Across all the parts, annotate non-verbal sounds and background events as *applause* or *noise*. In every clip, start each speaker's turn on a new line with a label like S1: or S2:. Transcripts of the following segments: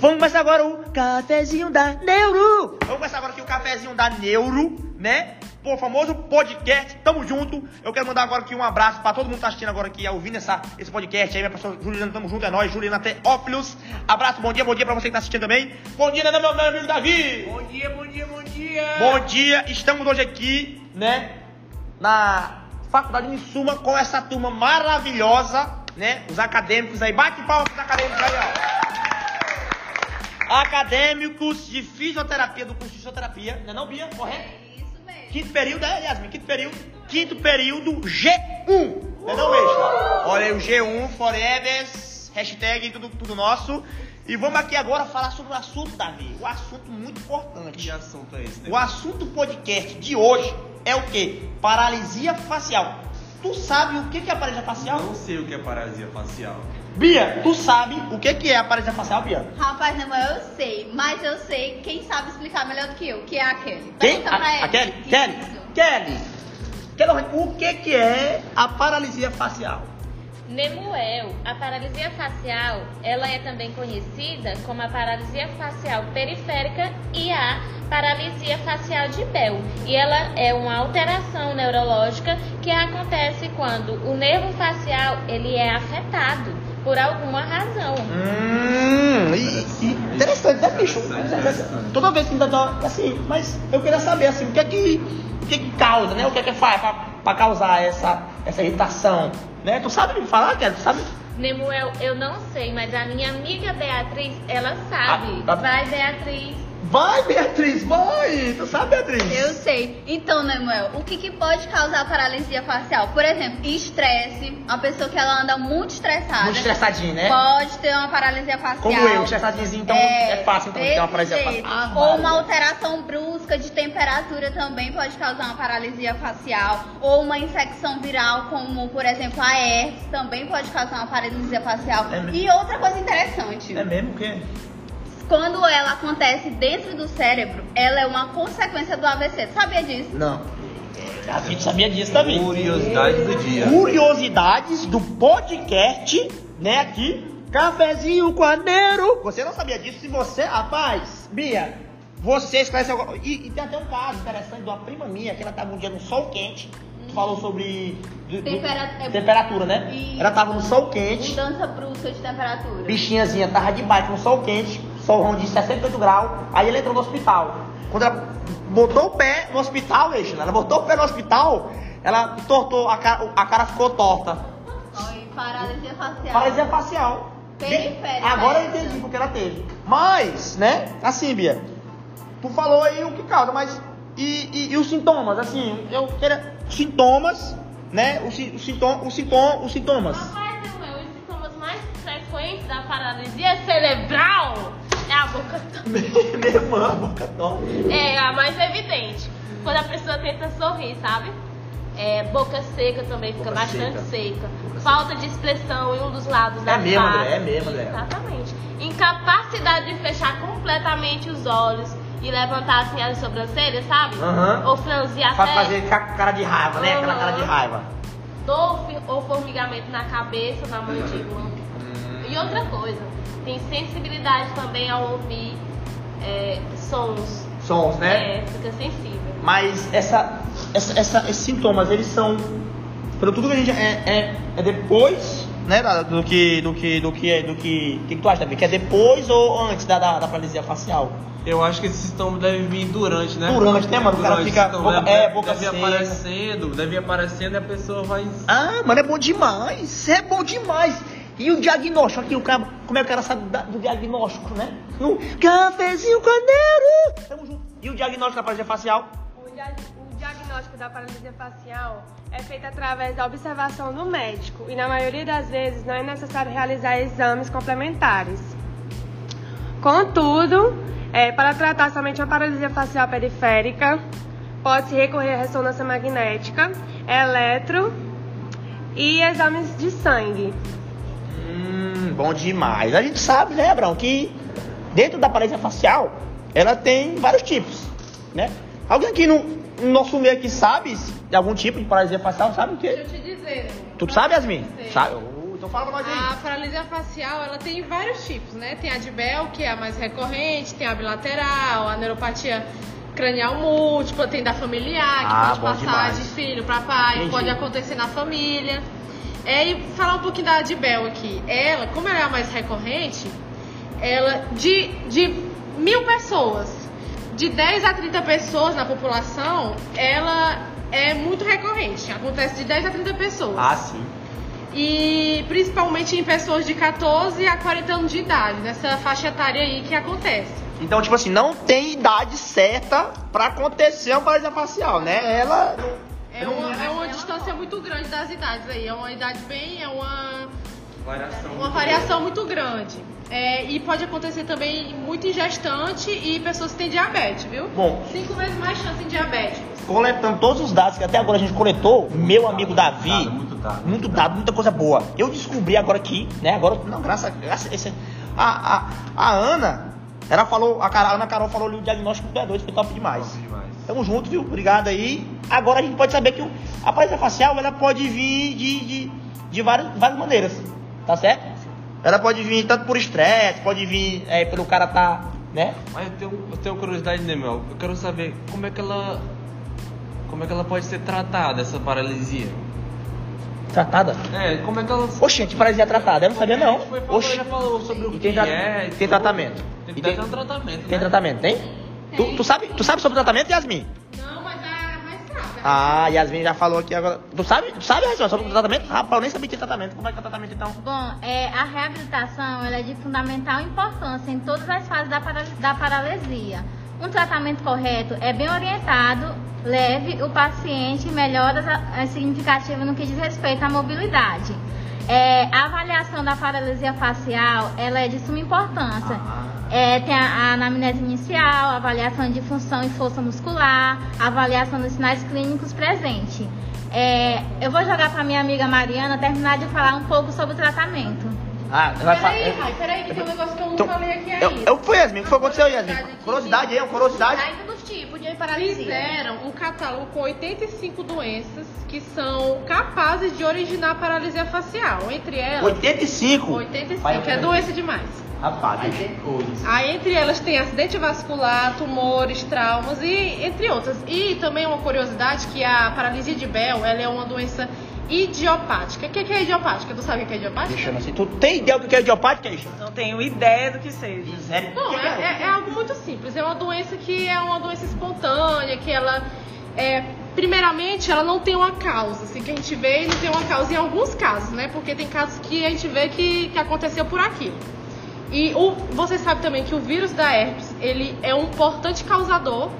S1: Vamos começar agora o cafezinho da Neuro. Vamos começar agora aqui o cafezinho da Neuro, né? Pô, famoso podcast, tamo junto. Eu quero mandar agora aqui um abraço pra todo mundo que tá assistindo agora aqui, ouvindo essa, esse podcast aí, minha pessoa Juliana, tamo junto, é nóis, Juliana Teófilos. Abraço, bom dia, bom dia pra você que tá assistindo também. Bom dia, meu, meu amigo Davi.
S2: Bom dia, bom dia, bom dia.
S1: Bom dia, estamos hoje aqui, né, na Faculdade de Suma com essa turma maravilhosa, né, os acadêmicos aí. Bate palmas pros acadêmicos aí, ó. Acadêmicos de fisioterapia, do curso de fisioterapia, não é não, Bia? Correto?
S3: Isso mesmo.
S1: Quinto período, é, Yasmin? Quinto período. Quinto período G1. Não é não, Extra? Olha aí o G1, Forever, hashtag tudo, tudo nosso. E vamos aqui agora falar sobre o assunto, Davi. O assunto muito importante.
S2: Que assunto é esse? né?
S1: O assunto podcast de hoje é o quê? Paralisia facial. Tu sabe o que que é paralisia facial?
S2: Não sei o que é paralisia facial.
S1: Bia, tu sabe o que que é a paralisia facial, Bia?
S3: Rapaz, não, eu sei, mas eu sei quem sabe explicar melhor do que eu, que é a Kelly.
S1: Quem?
S3: Pergunta pra
S1: A,
S3: ela.
S1: a Kelly? Kelly? Kelly? Kelly, o que que é a paralisia facial?
S4: Nemuel, a paralisia facial, ela é também conhecida como a paralisia facial periférica e a paralisia facial de Bell. E ela é uma alteração neurológica que acontece quando o nervo facial ele é afetado por alguma razão.
S1: Hum, e, e interessante, né, bicho? Toda vez que ainda dá assim, mas eu queria saber assim, o que é que, o que, é que causa, né? O que é que faz pra, pra causar essa, essa irritação, né? Tu sabe me falar, Kelly? Tu sabe?
S4: Nemuel, eu não sei, mas a minha amiga Beatriz, ela sabe.
S1: Ah, tá.
S4: Vai, Beatriz.
S1: Vai, Beatriz, vai! Tu sabe, Beatriz?
S3: Eu sei. Então, Nemuel, o que, que pode causar paralisia facial? Por exemplo, estresse. Uma pessoa que ela anda muito estressada.
S1: Muito estressadinho, né?
S3: Pode ter uma paralisia facial.
S1: Como eu, estressadinho, então é, fácil então, ter uma paralisia
S3: jeito.
S1: facial. Ah,
S3: Ou uma alteração brusca de temperatura também pode causar uma paralisia facial. Ou uma infecção viral, como por exemplo a herpes, também pode causar uma paralisia facial.
S1: É mesmo?
S3: e outra coisa interessante.
S1: É mesmo o quê?
S3: Quando ela acontece dentro do cérebro, ela é uma consequência do AVC. Tu sabia disso?
S1: Não. A gente sabia disso também.
S2: Curiosidade do dia.
S1: Curiosidades do podcast, né? Aqui, cafezinho quadeiro. Você não sabia disso? Se você, rapaz, Bia, você esclarece agora. E, e tem até um caso interessante de uma prima minha que ela tava um dia no sol quente. Tu falou sobre do- do-
S3: Tempera- é-
S1: temperatura, né?
S3: Isso.
S1: Ela tava no sol quente.
S3: Mudança brusca de temperatura.
S1: Bichinhazinha tava de bike no sol quente, solzão de 68 graus, aí ela entrou no hospital. Quando ela botou o pé no hospital, Eixo, ela botou o pé no hospital, ela tortou, a cara, a cara ficou torta.
S3: Oi, paralisia facial.
S1: Paralisia facial.
S3: Periférica.
S1: Agora eu entendi porque ela teve. Mas, né, assim, Bia, tu falou aí o que causa, mas e, e- e os sintomas, assim, eu queria. Sintomas, né? Os, os, sintom, os, sintom, os sintomas.
S4: Rapaz, Nemuel, os sintomas mais frequentes da paralisia cerebral é a boca
S1: Minha irmã, *laughs* boca torta.
S4: É a mais evidente. Quando a pessoa tenta sorrir, sabe? É, boca seca também fica
S1: Boca
S4: bastante
S1: seca.
S4: seca. Falta de expressão em um dos lados da
S1: mesmo,
S4: face.
S1: É mesmo, André.
S4: Exatamente. Incapacidade de fechar completamente os olhos e levantar assim as sobrancelhas, sabe?
S1: Aham.
S4: Ou franzir a
S1: Pra fazer ca- cara de raiva, né? Aquela cara de raiva.
S4: Dor ou formigamento na cabeça, na mandíbula. E outra coisa, tem sensibilidade também ao ouvir é, sons.
S1: Sons, né?
S4: É, fica sensível.
S1: Mas essa, essa, essa- esses sintomas, eles são. Pelo tudo que a gente. É, é, é depois, né? da- Do que. Do que. Do que. Do que. O que, que tu acha, Davi? Que é depois ou antes da, da, da paralisia facial?
S2: Eu acho que esse sintoma deve vir durante, né?
S1: Durante, né, mano? O cara
S2: Durante
S1: fica
S2: sintoma
S1: boca-
S2: deve,
S1: é, boca
S2: deve
S1: seca.
S2: aparecendo, deve ir aparecendo e a pessoa vai.
S1: Ah, mano, é bom demais. É bom demais. E o diagnóstico aqui, o cara, como é que o cara sabe do diagnóstico, né? No cafezinho caneiro. Tamo junto. E o diagnóstico da paralisia facial?
S5: O, dia- o diagnóstico da paralisia facial é feito através da observação do médico e, na maioria das vezes, não é necessário realizar exames complementares. Contudo, é, para tratar somente uma paralisia facial periférica, pode-se recorrer à ressonância magnética, eletro e exames de sangue.
S1: Hum, bom demais. A gente sabe, né, Abraão, que dentro da paralisia facial, ela tem vários tipos, né? Alguém aqui no, no nosso meio aqui sabe de algum tipo de paralisia facial, sabe o quê?
S3: Deixa eu te dizer.
S1: Tu sabe, Yasmin? Sabe? Oh, Então fala pra nós
S6: A
S1: aí.
S6: paralisia facial, ela tem vários tipos, né? Tem a de Bell, que é a mais recorrente, tem a bilateral, a neuropatia cranial múltipla, tem da familiar, que
S1: Ah,
S6: pode passar
S1: demais.
S6: de filho para pai,
S1: Entendi.
S6: pode acontecer na família. É, e falar um pouquinho da de Bell aqui. Ela, como ela é a mais recorrente, ela de, de mil pessoas, de 10 a 30 pessoas na população, ela é muito recorrente. Acontece de 10 a 30 pessoas.
S1: Ah, sim.
S6: E principalmente em pessoas de 14 a 40 anos de idade, nessa faixa etária aí que acontece.
S1: Então, tipo assim, não tem idade certa pra acontecer uma paralisia facial, né? Ela.
S6: É uma, é uma distância muito grande das idades aí. É uma idade bem. É uma,
S2: Variação.
S6: uma variação muito grande. É, e pode acontecer também muito em gestante e pessoas que têm diabetes, viu?
S1: Bom.
S6: Cinco vezes mais chance em diabetes.
S1: Coletando todos os dados que até agora a gente coletou, meu amigo Davi.
S2: dado, muito dado.
S1: Muito dado, muita coisa boa. Eu descobri agora aqui, né? Agora, não, graças, graças esse, a, a, a Ana, ela falou, a, a Ana Carol falou ali o diagnóstico do E2, foi top demais.
S2: Top demais.
S1: Tamo junto, viu? Obrigado aí. Agora a gente pode saber que a paralisia facial ela pode vir de, de, de várias, várias maneiras, tá certo? Ela pode vir tanto por estresse, pode vir é, pelo cara tá, né?
S2: Mas eu tenho, eu tenho curiosidade, né, Mel? Eu quero saber como é que ela. Como é que ela pode ser tratada, essa paralisia?
S1: Tratada?
S2: É, como é que ela.
S1: Oxente, paralisia tratada, eu não sabia não.
S2: Falando,
S1: Oxi.
S2: já falou sobre o
S1: E
S2: que
S1: tem, tra-
S2: é. e
S1: tem
S2: tudo.
S1: tratamento?
S2: Tem,
S1: E tem,
S2: ter um tratamento.
S1: tem
S2: né?
S1: tratamento, tem? Tu, tu sabe, tu sabe sobre o tratamento, Yasmin? Ah, Yasmin já falou aqui agora. Tu sabe, tu sabe Yasmin, sobre o tratamento? Rapaz, eu nem sabia que tratamento. Como é que é o tratamento então?
S7: Bom, é, a reabilitação ela é de fundamental importância em todas as fases da, da paralisia. Um tratamento correto é bem orientado, leve o paciente e melhoras a- a significativas no que diz respeito à mobilidade. É, a avaliação da paralisia facial ela é de suma importância. É, tem a, a anamnese inicial, a avaliação de função e força muscular, a avaliação dos sinais clínicos presentes. É, eu vou jogar para minha amiga Mariana terminar de falar um pouco sobre o tratamento.
S1: Ah, vai
S6: Peraí,
S1: falar.
S6: Rai, peraí, que tem um negócio que eu não
S1: Então,
S6: falei aqui
S1: eu,
S6: ainda.
S1: eu, foi Yasmin, o que foi aconteceu, Yasmin? Curiosidade aí, uma curiosidade.
S7: Ainda dos tipos de paralisia.
S6: Fizeram um catálogo com 85 doenças que são capazes de originar paralisia facial. Entre elas,
S1: 85.
S6: 85
S1: Vai,
S6: é doença demais.
S1: Rapaz,
S6: Aí entre elas tem acidente vascular, tumores, traumas e entre outras. E também uma curiosidade que a paralisia de Bell, ela é uma doença idiopática. O que que é idiopática? Tu sabe o que é idiopática?
S1: deixa eu assim. Tu tem ideia do que é idiopática, Isha?
S8: Não tenho ideia do que seja.
S1: Sério?
S6: Bom, é, é- é algo muito simples. É uma doença que é uma doença espontânea, que ela é, primeiramente ela não tem uma causa, assim, que a gente vê e não tem uma causa em alguns casos, né? Porque tem casos que a gente vê que, que aconteceu por aquilo. E o, você sabe também que o vírus da herpes, ele é um importante causador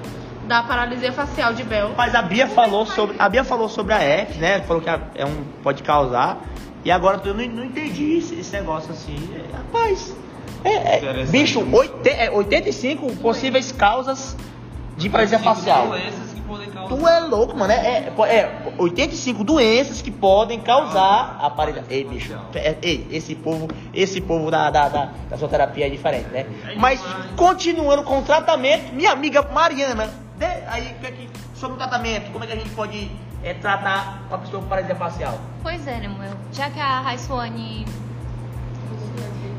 S6: da paralisia facial de Bell.
S1: Mas a Bia falou sobre. A Bia falou sobre a herpes, né? Falou que é um. pode causar. E agora eu não, não entendi esse, esse negócio assim. É, Rapaz. É, é, bicho, oite, é, 85 possíveis causas de paralisia facial.
S2: doenças que podem causar.
S1: Tu é louco, mano. É, é, é 85 doenças que podem causar a paralisia. Ei, bicho. é, ei, esse povo, esse povo da, da, da, da sua terapia é diferente, né? Mas continuando com o tratamento, minha amiga Mariana, dê aí que é que- sobre o tratamento, como é que a gente pode é, tratar a pessoa com paralisia facial?
S4: Pois é, Nemuel. Já que a Raisuane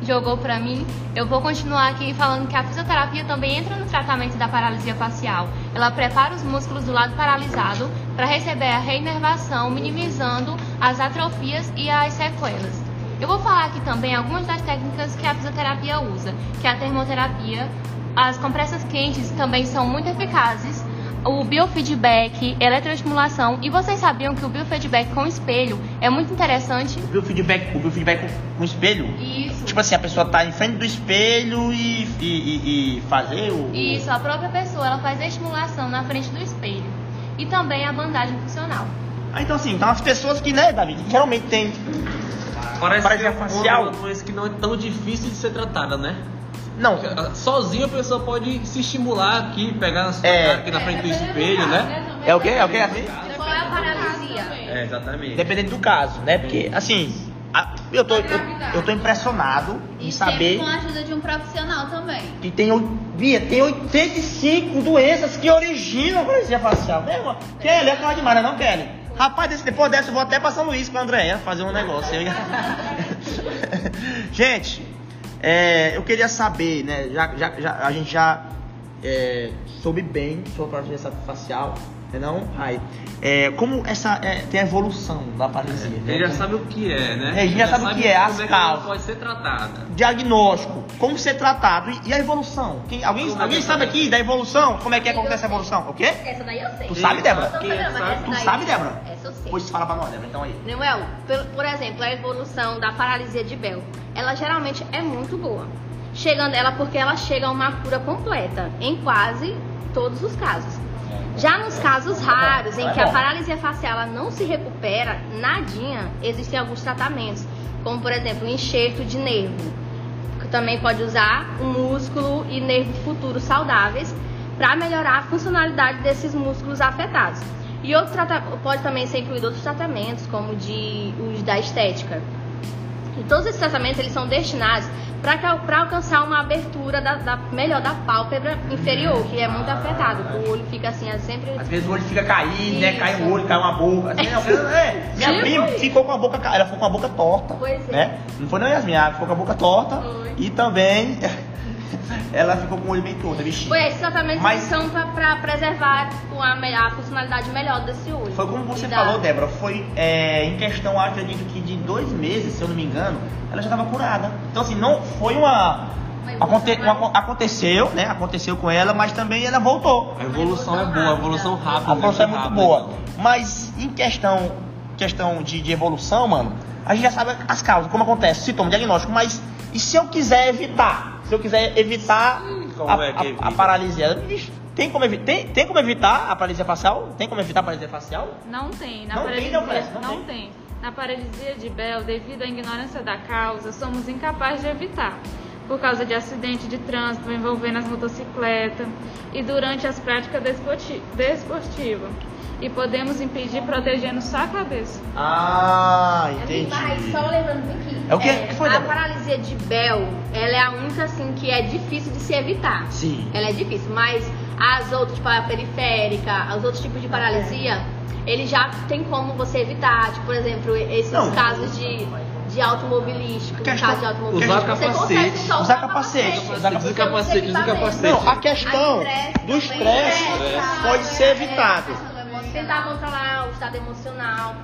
S4: jogou pra mim, eu vou continuar aqui falando que a fisioterapia também entra no tratamento da paralisia facial. Ela prepara os músculos do lado paralisado para receber a reinervação, minimizando as atrofias e as sequelas. Eu vou falar aqui também algumas das técnicas que a fisioterapia usa, que é a termoterapia, as compressas quentes também são muito eficazes, o biofeedback, eletroestimulação. E vocês sabiam que o biofeedback com espelho é muito interessante?
S1: O biofeedback, o biofeedback com, com espelho?
S4: Isso.
S1: Tipo assim, a pessoa tá em frente do espelho e, e, e- fazer o.
S4: Isso, a própria pessoa ela faz a estimulação na frente do espelho. E também a bandagem funcional.
S1: Ah, então assim, então as pessoas que, né, Davi, que geralmente tem.
S2: Parece
S1: Paralisia
S2: que é
S1: facial.
S2: uma doença que não é tão difícil de ser tratada, né?
S1: Não,
S2: Sozinho a pessoa pode se estimular aqui, pegar na sua
S1: É.
S2: cara aqui na frente do espelho, né?
S1: é o quê? É o quê, assim?
S7: Qual é a paralisia?
S2: É, exatamente.
S1: Dependendo do caso, né? Porque, assim, a- eu, tô, eu, eu tô impressionado em
S7: E
S1: saber
S7: com a ajuda de um profissional também.
S1: que tem, Bia, tem 85 doenças que originam a paralisia facial. Né, irmã? Kelly, é claro demais, não, Kelly? Rapaz, depois dessa eu vou até pra São Luís com a Andréia fazer um negócio. *laughs* gente, é, eu queria saber, né? Já, já, já- a gente já é, soube bem sobre a paralisia facial, né não? Ai, é, como essa é, tem a evolução da paralisia? né?
S2: Ele já sabe o que é, né?
S1: É, a gente já sabe o que é, as
S2: é ela
S1: causas.
S2: pode ser tratada.
S1: Diagnóstico, como ser tratado e, e a evolução. Quem- alguém
S2: Como é
S1: alguém
S2: que
S1: sabe
S2: sabe?
S1: aqui da evolução? Como é que acontece a evolução? O quê?
S9: Essa daí eu sei.
S1: Tu sabe, Débora?
S2: Sabe?
S1: Tu sabe, Débora?
S9: Essa eu sei.
S1: Pois fala pra nós, Débora, então aí.
S9: Nemuel, por, exemplo, a evolução da paralisia de Bell, ela geralmente é muito boa. Chegando ela porque ela chega a uma cura completa em quase todos os casos. Já nos casos raros em
S1: É
S9: que a paralisia facial não se recupera, nadinha, existem alguns tratamentos, como por exemplo, o enxerto de nervo, que também pode usar o músculo e nervo futuro saudáveis para melhorar a funcionalidade desses músculos afetados. E outro pode também ser incluído outros tratamentos, como de os da estética. E todos esses tratamentos eles são destinados para alcançar uma abertura da, da- melhor da pálpebra inferior, que é muito afetado. O olho fica assim, é sempre.
S1: Às vezes o olho fica caindo, né? Cai o olho, cai uma boca. Assim, não, *laughs* é, minha
S9: Tipo
S1: prima
S9: isso.
S1: ficou com a boca, ca- ela ficou com a boca torta.
S9: Pois é.
S1: Né? Não foi não Yasmin, ela ficou com a boca torta
S9: Foi.
S1: e também *laughs* ela ficou com o olho bem torto, a bichinha.
S9: Foi, esses tratamentos
S1: Mas-
S9: eles são para preservar o- a, a funcionalidade melhor desse olho.
S1: Foi como você
S9: da-
S1: falou, Débora, foi é, em questão, acredito que de dois meses, se eu não me engano, ela já estava curada. Então, assim, não foi uma. aconte- uma- aconteceu, né? Aconteceu com ela, mas também ela voltou.
S2: A evolução é boa, a evolução rápida.
S1: A evolução é
S2: muito
S1: muito
S2: rápida.
S1: boa. Mas em questão, questão de, de evolução, mano, a gente já sabe as causas, como acontece, sintoma, diagnóstico, mas e se eu quiser evitar? Se eu quiser evitar
S2: Como
S1: a,
S2: é que
S1: a-
S2: evita?
S1: a paralisia? Tem como, evi- tem, tem como evitar a paralisia facial? Tem como evitar a paralisia facial?
S10: Não tem. Na
S1: Não tem,
S10: paralisia,
S1: não, parece, não
S10: não
S1: tem.
S10: tem. Na paralisia de Bell, devido à ignorância da causa, somos incapazes de evitar. Por causa de acidente de trânsito envolvendo as motocicletas e durante as práticas desporti- desportivas. E podemos impedir protegendo só a cabeça.
S1: Ah, entendi.
S9: Mas só lembrando que,
S1: É o quê? Que foi,
S9: a
S1: Débora?
S9: paralisia de Bell, ela é a única assim que é difícil de se evitar.
S1: Sim.
S9: Ela é difícil, mas as outras, tipo a periférica, os outros tipos de paralisia, ele já tem como você evitar. Tipo, por exemplo, esses
S1: Não.
S9: casos de, de automobilístico,
S1: Questão-
S9: caso de automobilístico.
S2: usar
S9: você
S2: capacete.
S9: consegue só
S1: Usar capacete, usar
S2: capacete,
S9: não
S2: capacete,
S9: que.
S1: Não, a questão
S9: A
S1: do estresse
S9: estresse,
S1: pode ser
S9: é,
S1: evitado.
S9: Tentar controlar o estado emocional.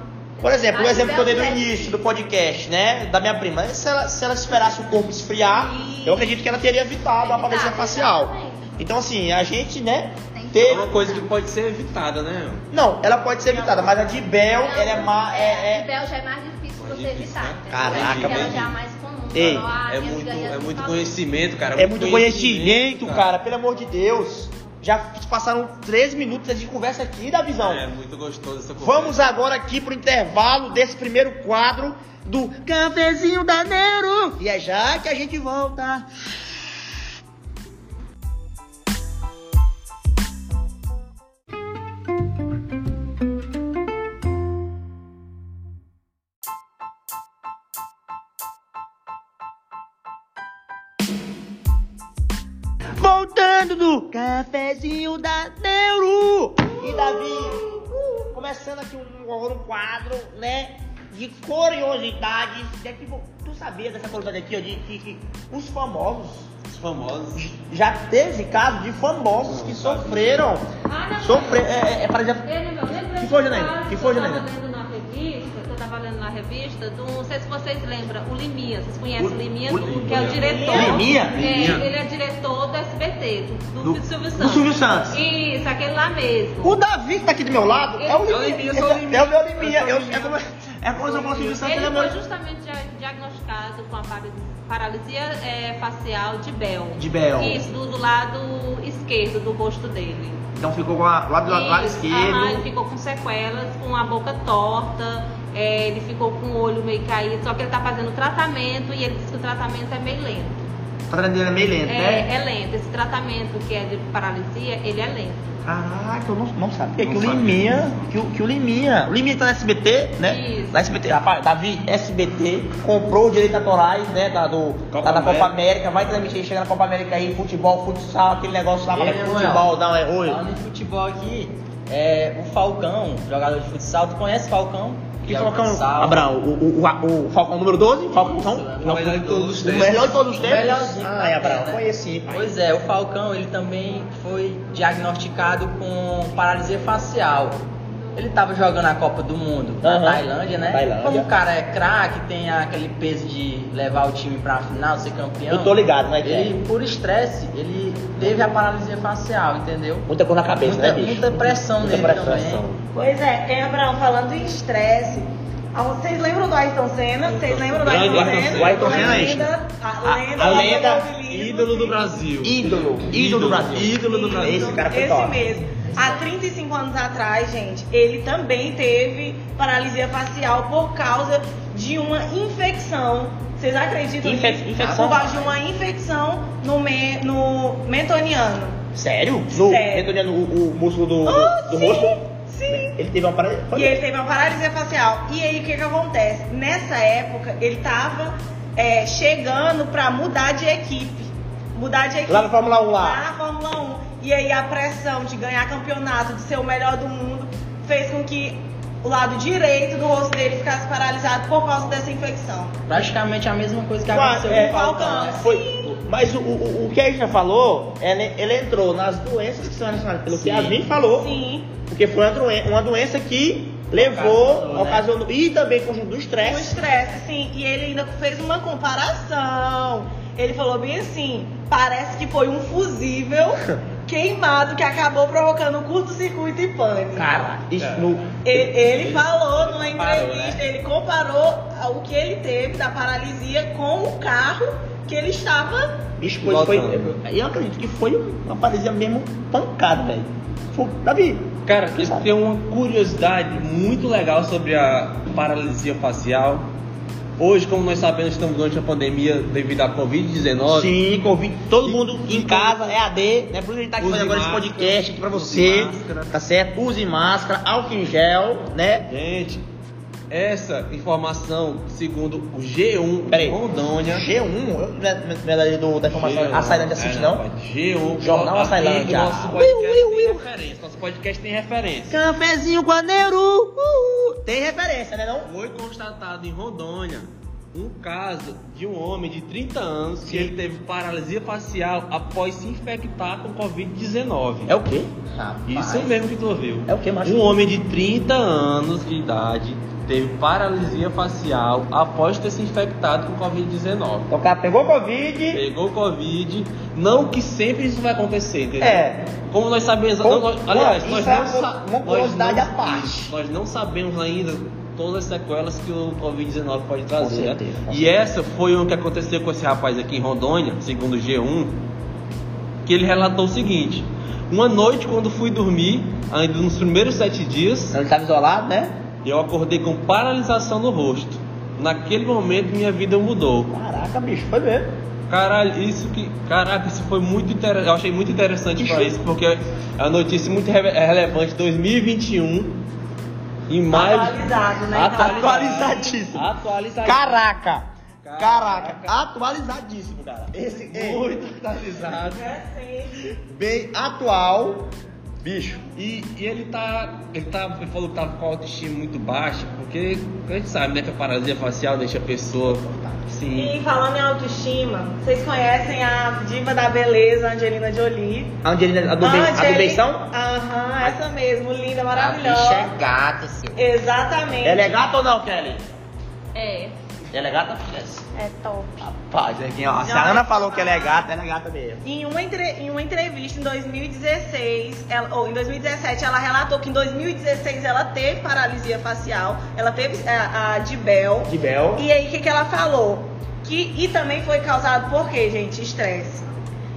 S1: Por exemplo, o exemplo que eu dei no início do podcast, né? Da minha prima. Se ela, se ela esperasse o corpo esfriar, eu acredito que ela teria evitado a
S9: Evitado,
S1: facial. Então, assim, a gente, né?
S2: É
S1: Teve...
S2: uma coisa que pode ser evitada, né?
S1: Não, ela pode ser evitada, mas a de Bel, ela é mais.
S9: A
S1: É,
S9: de
S1: é...
S9: Bell já é mais difícil
S2: Mais
S9: você
S2: difícil,
S9: evitar.
S2: né?
S1: Caraca,
S9: ela já é mais comum.
S1: Ei,
S2: É
S9: minha
S2: muito, é muito conhecimento, cara.
S1: É muito conhecimento, cara, pelo amor de Deus. Já passaram três minutos de conversa aqui da visão.
S2: É muito gostoso essa conversa.
S1: Vamos agora aqui pro intervalo desse primeiro quadro do Cafezinho da Neuro. E é já que a gente volta. Cafezinho da Neuro. E Davi, começando aqui um, um quadro, né? De curiosidades. De que, vo- tu sabias dessa curiosidade aqui, ó, de que, que os famosos.
S2: Os famosos.
S1: Já teve caso de famosos que sofreram. Sofre, é, é, é, por exemplo. Que foi, Janaína? Que foi,
S11: tava
S1: Janaína?
S11: Tava lendo na revista, do, não sei se vocês lembram, o Liminha. Vocês conhecem
S1: O-
S11: o Liminha,
S1: o-
S11: do- que é o diretor.
S1: Liminha?
S11: É, ele é diretor do SBT, do, do,
S1: Do-
S11: Silvio
S1: do
S11: Santos.
S1: Silvio Santos.
S11: Isso, aquele lá mesmo.
S1: O Davi que tá aqui do meu lado é o
S11: É o
S1: Liminha.
S2: Sou o Liminha.
S1: É o meu Liminha.
S2: Eu
S1: é como, é como se eu fosse o Silvio Santos.
S11: Ele
S1: ele é
S11: foi justamente dia- diagnosticado com a paralisia, paralisia é, facial de Bell.
S1: De Bell.
S11: Isso, do, do lado esquerdo do rosto dele.
S1: Então ficou com a, lado, lado
S11: Isso,
S1: esquerdo.
S11: aham, ele ficou com sequelas, com a boca torta, é, ele ficou com o olho meio caído, só que ele tá fazendo tratamento e ele disse que o tratamento é meio lento.
S1: Tá tratando ele meio lento, né?
S11: É, é lento. Esse tratamento que é de paralisia, ele é lento.
S1: Caraca, eu não, não sabia
S2: Não
S1: que o
S2: sabia
S1: Liminha, que, o- que o Liminha, o Liminha tá na SBT, né?
S11: Isso.
S1: Na SBT, rapaz, Davi, SBT, comprou direitos autorais, né, da, do,
S2: Copa
S1: da, da Copa
S2: América.
S1: Vai transmitir, chega na Copa América aí, futebol, futsal, aquele negócio lá,
S12: Ei,
S1: mas
S12: Manuel.
S1: futebol, não, é oi.
S12: Falando em futebol aqui, É, o Falcão, jogador de futsal, tu conhece Falcão?
S1: Que
S12: Joga
S1: Falcão?
S12: futsal.
S1: Abraão, o, o, o, o Falcão número 12? Falcão?
S12: Isso,
S2: O melhor de todos os
S1: O
S2: tempos.
S1: melhor de todos os
S12: O
S1: tempos?
S12: melhorzinho
S1: Ah, é, Abraão, conheci, pai.
S12: Pois é, o Falcão ele também foi diagnosticado com paralisia facial. Ele estava jogando a Copa do Mundo na
S1: Aham.
S12: Tailândia, né?
S1: Tailândia.
S12: Como o cara é craque, tem aquele peso de levar o time pra final, ser campeão.
S1: Eu tô ligado, né,
S12: Ele,
S1: Kelly?
S12: por estresse, ele teve a paralisia facial, entendeu?
S1: Muita coisa na cabeça,
S12: Muita,
S1: né, bicho?
S12: muita pressão
S1: Muita
S12: nele
S1: pressão.
S12: também.
S8: Pois é, hein, Abraão, falando em estresse. Ah, Vocês lembram do Ayrton Senna? Vocês lembram do Ayrton Senna?
S1: O Ayrton Senna é
S8: lenda, a lenda,
S1: a lenda,
S2: Ídolo do. Brasil.
S1: Ídolo, ídolo do Brasil.
S2: Ídolo do Brasil.
S1: Esse cara foi
S8: Esse
S1: top.
S8: mesmo. Há 35 anos atrás, gente, ele também teve paralisia facial por causa de uma infecção. Vocês acreditam
S1: Infe-
S8: nisso?
S1: infecção?
S8: Por causa de uma infecção no, me, no mentoniano.
S1: Sério? No,
S8: Sério.
S1: Retornando o, o músculo do, do,
S8: Ah,
S1: do
S8: sim,
S1: rosto?
S8: Sim.
S1: Ele teve uma parada.
S8: E ele teve uma paralisia facial. E aí o que que acontece? Nessa época ele tava é, chegando pra mudar de equipe. Mudar de equipe.
S1: Lá na Fórmula 1 lá.
S8: Lá na Fórmula 1. E aí a pressão de ganhar campeonato, de ser o melhor do mundo, fez com que o lado direito do rosto dele ficasse paralisado por causa dessa infecção.
S12: Praticamente a mesma coisa que aconteceu
S1: é,
S12: com o Falcão.
S8: Falcão.
S1: Foi, mas o, o, o que a gente já falou, ele, ele entrou nas doenças que são relacionadas pelo que
S12: Sim.
S1: a Yasmin falou,
S8: Sim.
S1: porque foi uma, doen- uma doença que levou,
S12: Ocasionou, né?
S1: e também conjunto do
S8: O
S1: estresse.
S8: estresse, sim. E ele ainda fez uma comparação. Ele falou bem assim: parece que foi um fusível *laughs* queimado que acabou provocando um curto-circuito e pânico.
S1: Cara, isso no,
S8: Ele, ele falou numa
S12: Comparou,
S8: entrevista,
S12: né?
S8: ele comparou o que ele teve da paralisia com o carro que ele estava.
S1: bicho, foi, eu acredito que foi uma paralisia mesmo pancada, velho. Davi,
S2: Cara, eu tenho uma curiosidade muito legal sobre a paralisia facial. Hoje, como nós sabemos, estamos durante a pandemia devido à Covid-19.
S1: sim, Covid, todo
S2: E-
S1: mundo em casa, é AD, né? Por isso a gente tá aqui fazendo agora esse podcast aqui pra
S2: use
S1: você,
S2: máscara.
S1: tá certo? Use máscara, álcool em gel, né?
S2: Gente, essa informação, segundo o G1
S1: Peraí.
S2: Rondônia.
S1: G1, eu- não é da- do, da informação,
S2: G1,
S1: a Sailândia assiste,
S2: é,
S1: não?
S2: rapaz, G1.
S1: Jornal Açailândia.
S2: Nosso podcast tem referência. Nosso podcast tem referência.
S1: Cafézinho com a Neuro, uh, tem referência, né não?
S2: Foi constatado em Rondônia um caso de um homem de 30 anos que ele teve paralisia facial após se infectar com Covid-19.
S1: É o quê?
S2: Isso mesmo que tu ouviu.
S1: É o quê, macho?
S2: Um homem de 30 anos de idade teve paralisia facial após ter se infectado com Covid-19.
S1: O cara pegou Covid,
S2: Pegou Covid, não que sempre isso vai acontecer, entendeu?
S1: É.
S2: Como nós sabemos,
S1: Com-
S2: não, nós- aliás, nós
S1: é
S2: não,
S1: uma-
S2: sa-
S1: uma
S2: nós não-
S1: à parte.
S2: Nós não sabemos ainda todas as sequelas que o Covid-19 pode trazer.
S1: certeza, com
S2: e
S1: certeza.
S2: essa foi o que aconteceu com esse rapaz aqui em Rondônia, segundo o G1, que ele relatou o seguinte: uma noite quando fui dormir, ainda nos primeiros sete dias,
S1: ele estava isolado, né?
S2: eu acordei com paralisação no rosto. Naquele momento minha vida mudou.
S1: Caraca, bicho, foi mesmo.
S2: Caralho, isso que. Caraca, isso foi muito interessante. Eu achei muito interessante isso, porque é uma notícia muito re- relevante 2021. Em maio.
S8: Atualizado, né?
S1: Atualizadíssimo.
S2: Atualizadíssimo.
S1: Caraca.
S2: Caraca.
S1: Caraca, atualizadíssimo, cara. Esse é
S2: Muito atualizado.
S8: Recente.
S1: bem atual. Bicho,
S2: E, e ele tá. Ele tá. Ele falou que tava com a autoestima muito baixa, porque a gente sabe, né, que a paralisia facial deixa a pessoa assim.
S8: E falando em autoestima, vocês conhecem a diva da beleza, Angelina Jolie?
S1: a Angelina, a do, Be- a do Beição?
S8: Aham, essa mesmo, linda,
S12: A bicha
S8: maravilhosa.
S12: é gata, seu.
S8: Exatamente.
S1: Ela é gata ou não, Kelly?
S4: É.
S1: Ela é gata?
S8: É top.
S1: Rapaz, aqui, ó. Se a Ana falou que ela é gata, ela é gata mesmo.
S8: Em uma, entre- em uma entrevista em 2016, ela- ou em 2017, ela relatou que em 2016 ela teve paralisia facial, ela teve é, a, a de Bell. E aí, o que, que ela falou? Que, e também foi causado por quê, gente? Estresse.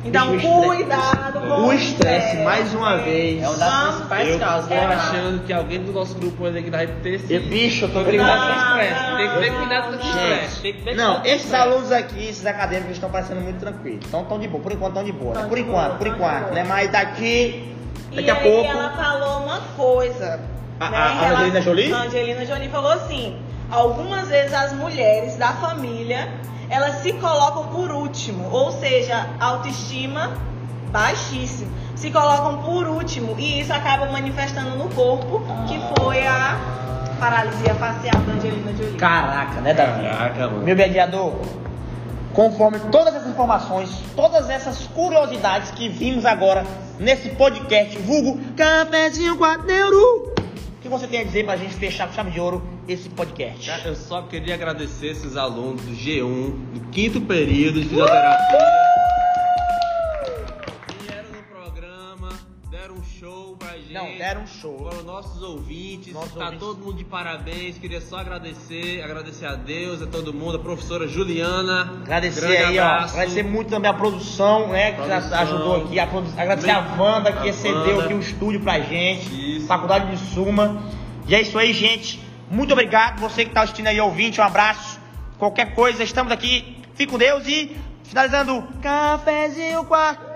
S8: Então,
S1: o
S8: cuidado com
S1: O estresse, mais uma vez.
S12: É uma das
S8: Vamos-
S12: principais
S2: Eu
S12: causas.
S2: tô
S12: né?
S2: achando que alguém do nosso grupo hoje aqui vai ter esse.
S1: E, bicho, eu tô
S2: que com
S1: brincando.
S2: esse estresse. Tem que ter cuidado com estresse. Tem que ter
S1: Não,
S2: com
S1: esses alunos aqui, esses acadêmicos estão parecendo muito tranquilos. Então estão de boa, por enquanto estão de boa, né? Por enquanto, por enquanto, né? Mas daqui, daqui
S8: e
S1: a
S8: aí
S1: pouco.
S8: ela falou uma coisa.
S1: A-
S8: né?
S1: a- a
S8: Ela-
S1: Angelina Jolie?
S8: A Angelina Jolie falou assim: algumas vezes as mulheres da família elas se colocam por último, ou seja, autoestima baixíssimo. Se colocam por último e isso acaba manifestando no corpo, que foi a paralisia facial da Angelina Jolie.
S1: Caraca, né, Davi?
S2: Caraca, mano.
S1: Meu mediador, conforme todas essas informações, todas essas curiosidades que vimos agora nesse podcast, vulgo Cafézinho com a Neuro, o que você tem a dizer pra gente fechar com chave de ouro esse podcast?
S2: Eu só queria agradecer esses alunos do G1, do quinto período de fisioterapia. Vieram deram um show. Foram nossos ouvintes.
S1: Nossos
S2: tá todo mundo de parabéns. Queria só agradecer, agradecer a Deus, a todo mundo, a professora Juliana.
S1: Agradecer
S2: Grande
S1: aí,
S2: abraço.
S1: ó. Agradecer muito também a produção, né? Que
S2: Produção.
S1: ajudou aqui. A produ... Agradecer a Wanda que
S2: Wanda.
S1: aqui o estúdio pra gente.
S2: Isso.
S1: Faculdade de Suma. E é isso aí, gente. Muito obrigado. Você que tá assistindo aí, ouvinte, um abraço. Qualquer coisa, estamos aqui. Fique com Deus e finalizando. Cafézinho com a